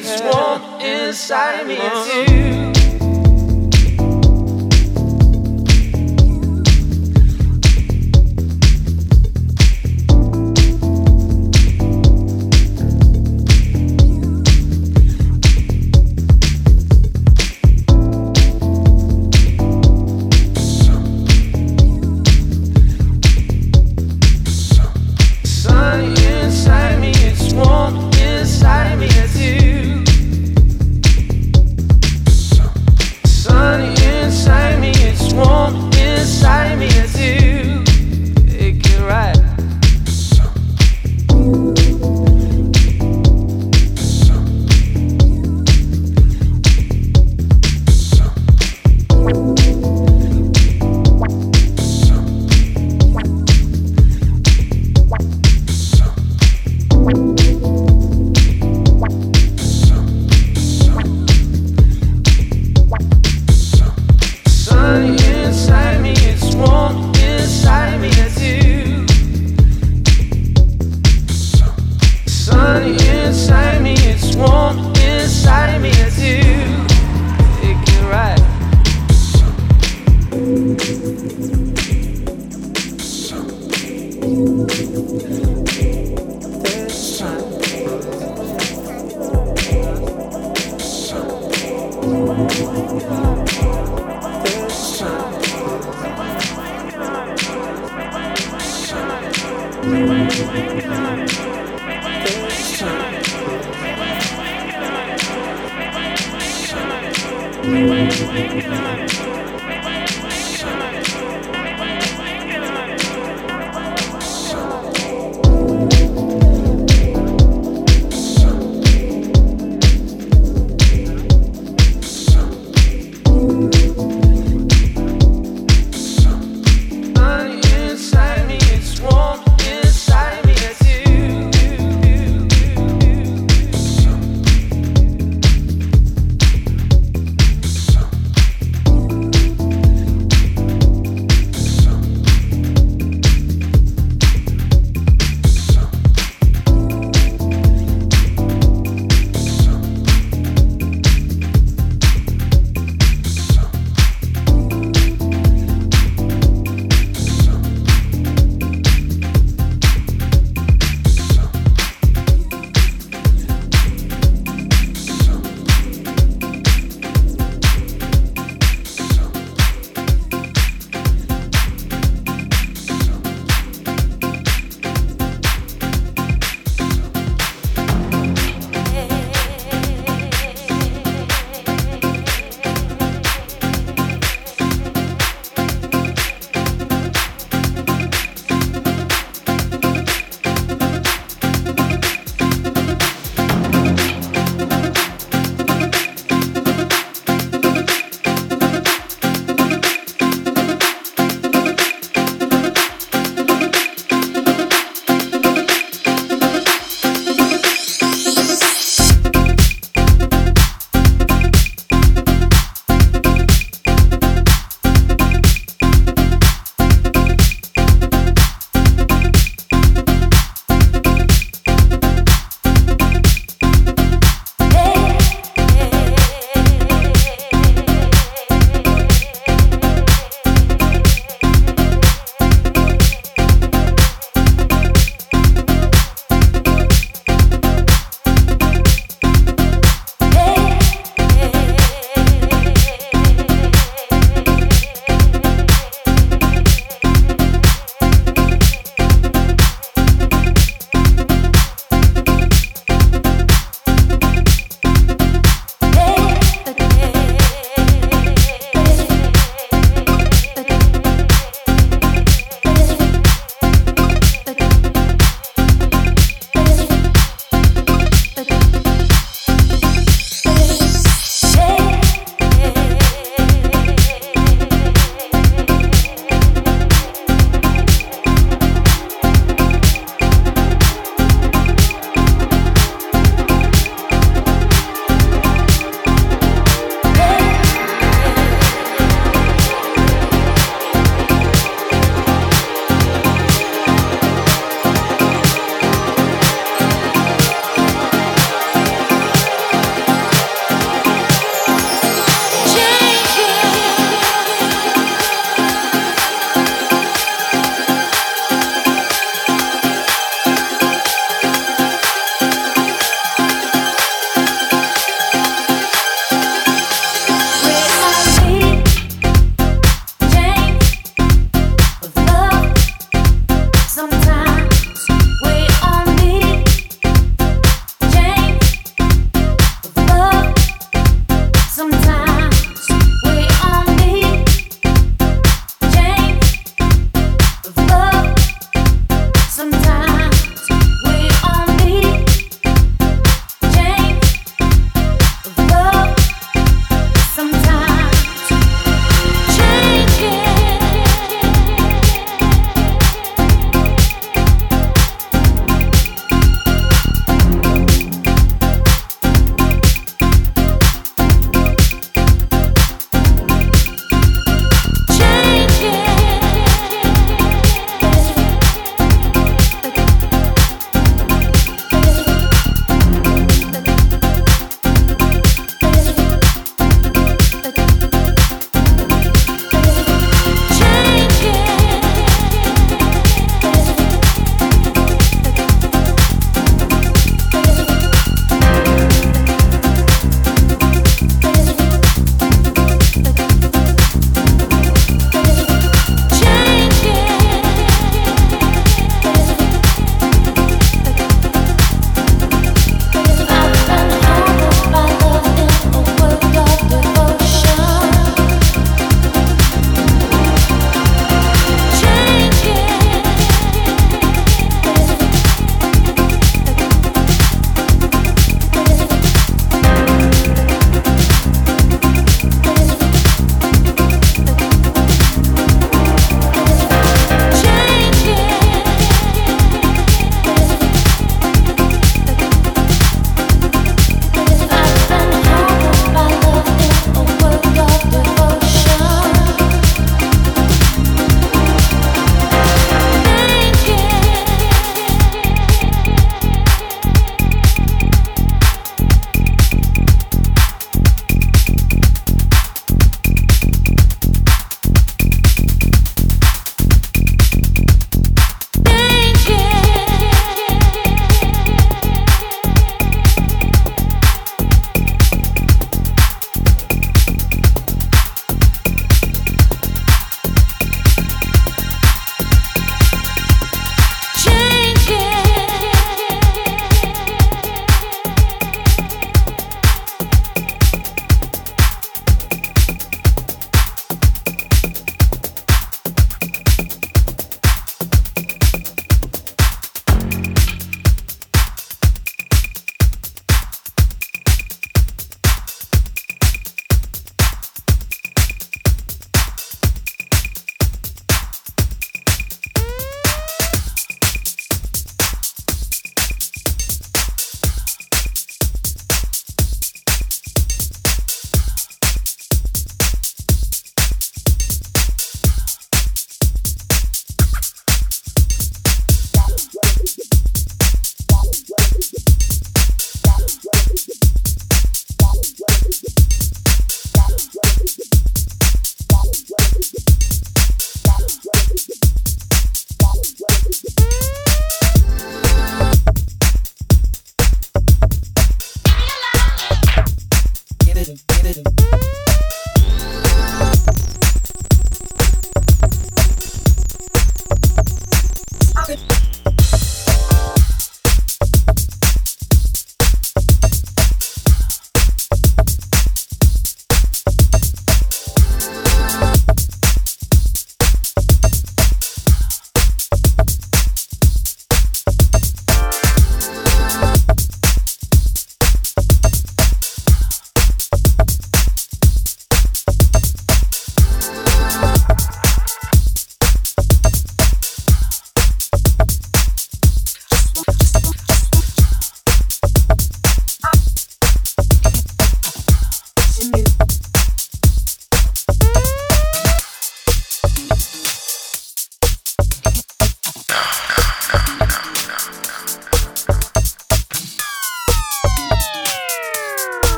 It's warm inside me. too.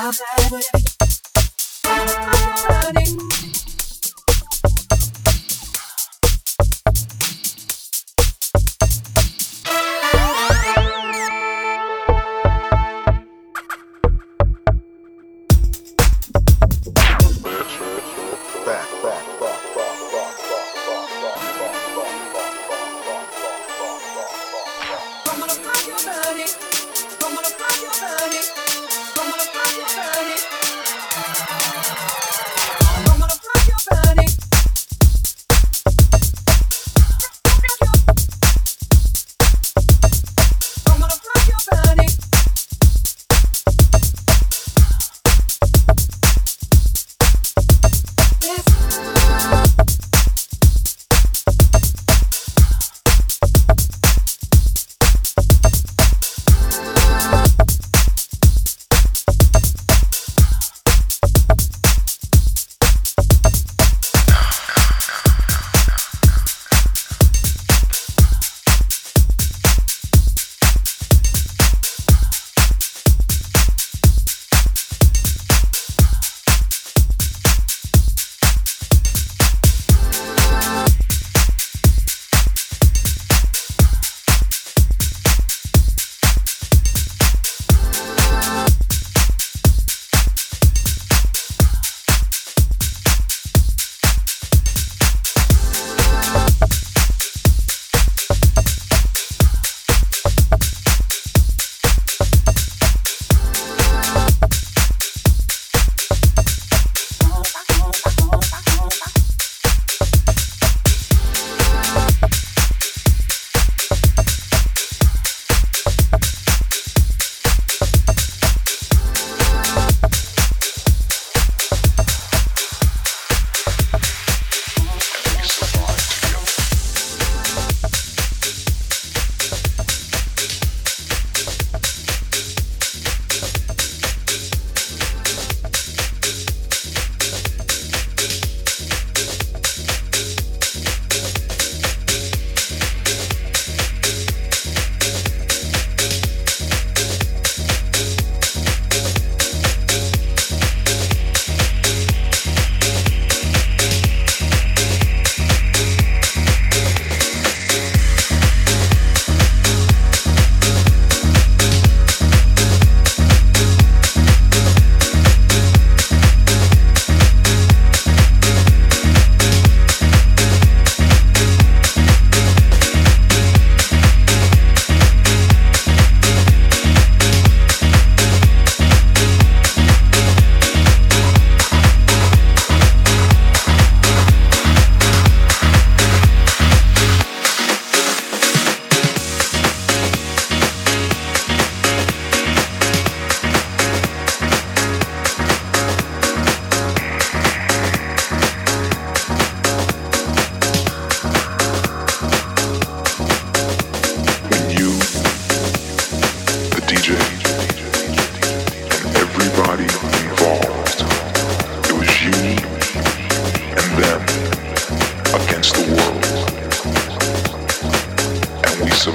I'm out.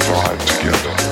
survive together.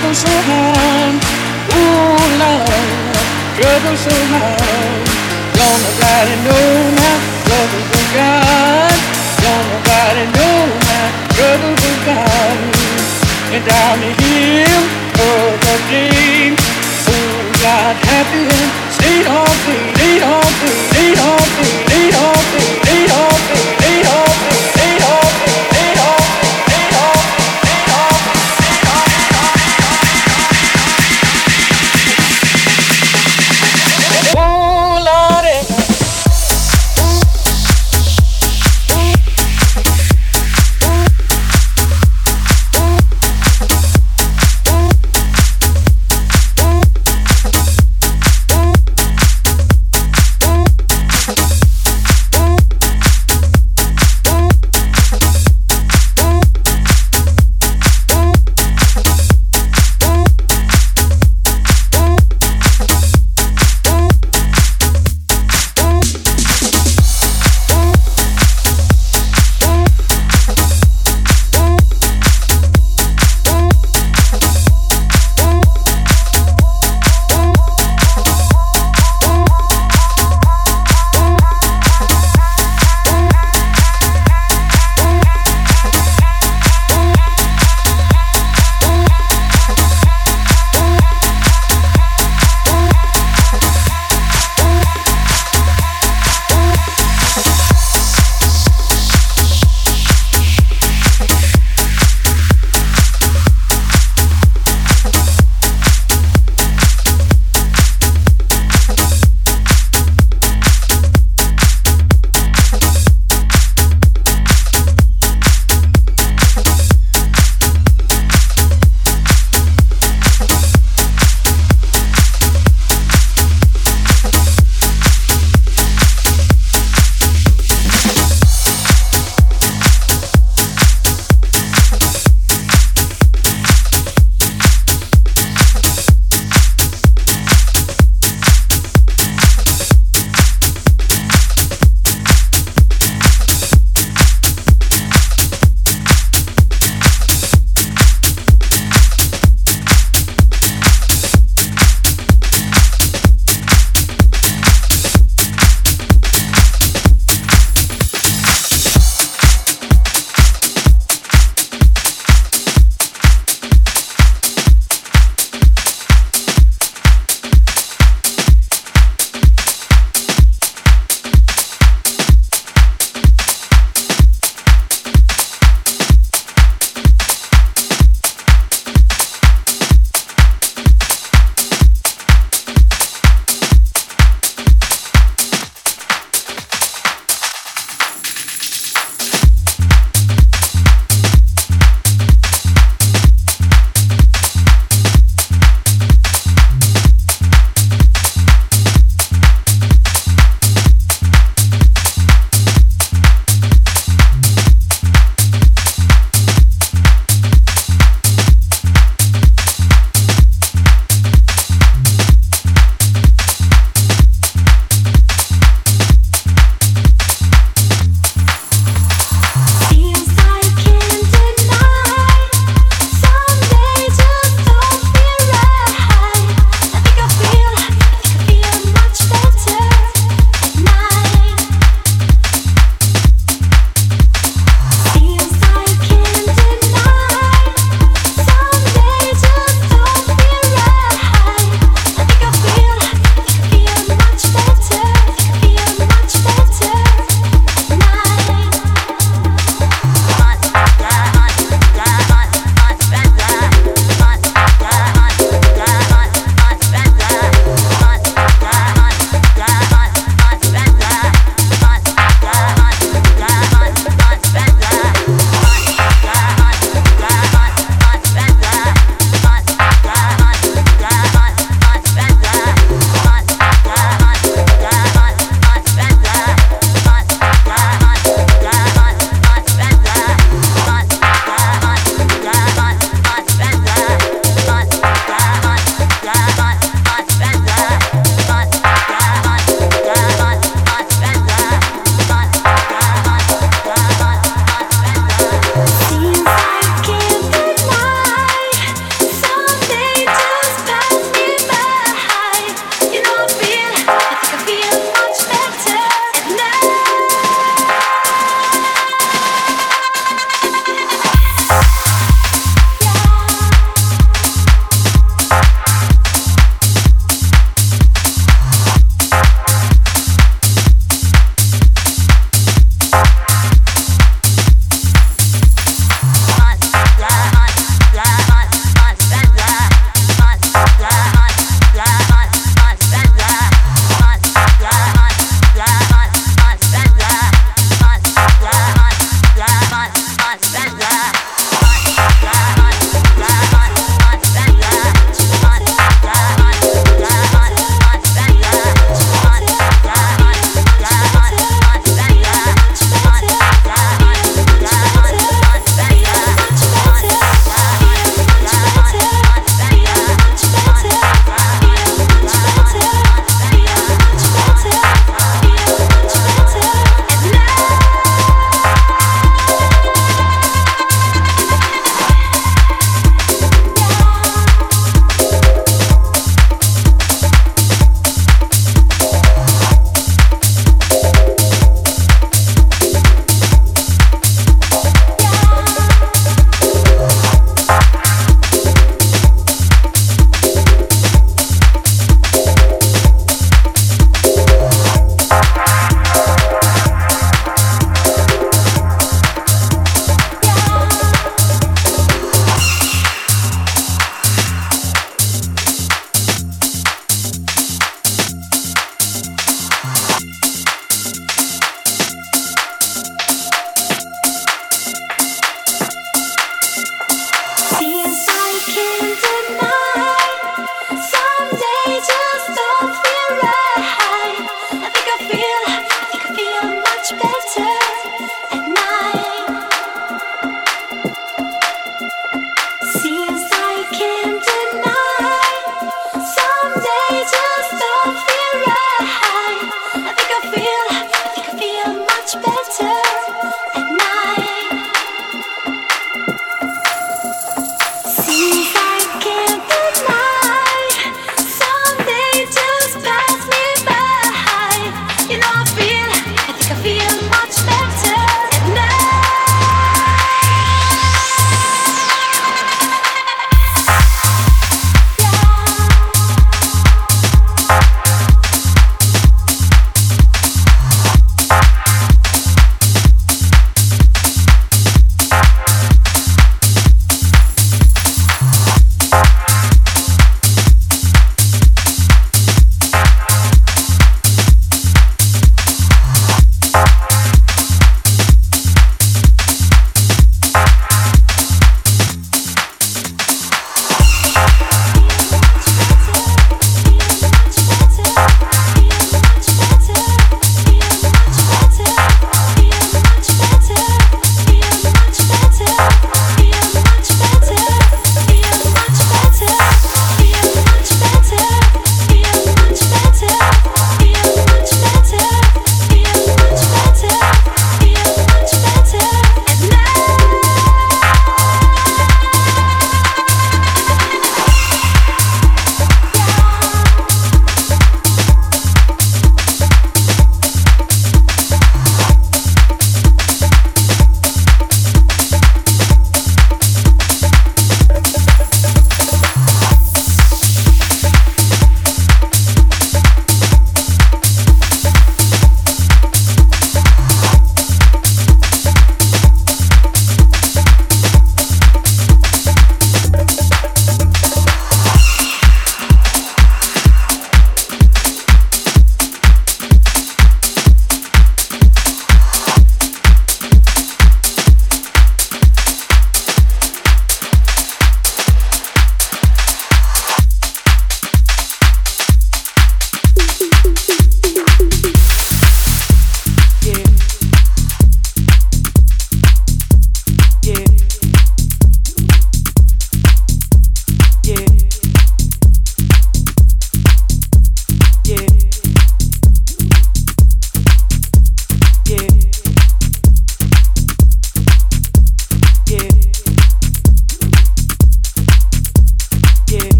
Trouble so hard. Ooh, Lord, trouble so hard. Don't nobody know my trouble but God. Don't nobody know my trouble but God. And I'm here for the day. Oh, God, happy and stay all day, stay all day, stay all day, stay all day, stay all day,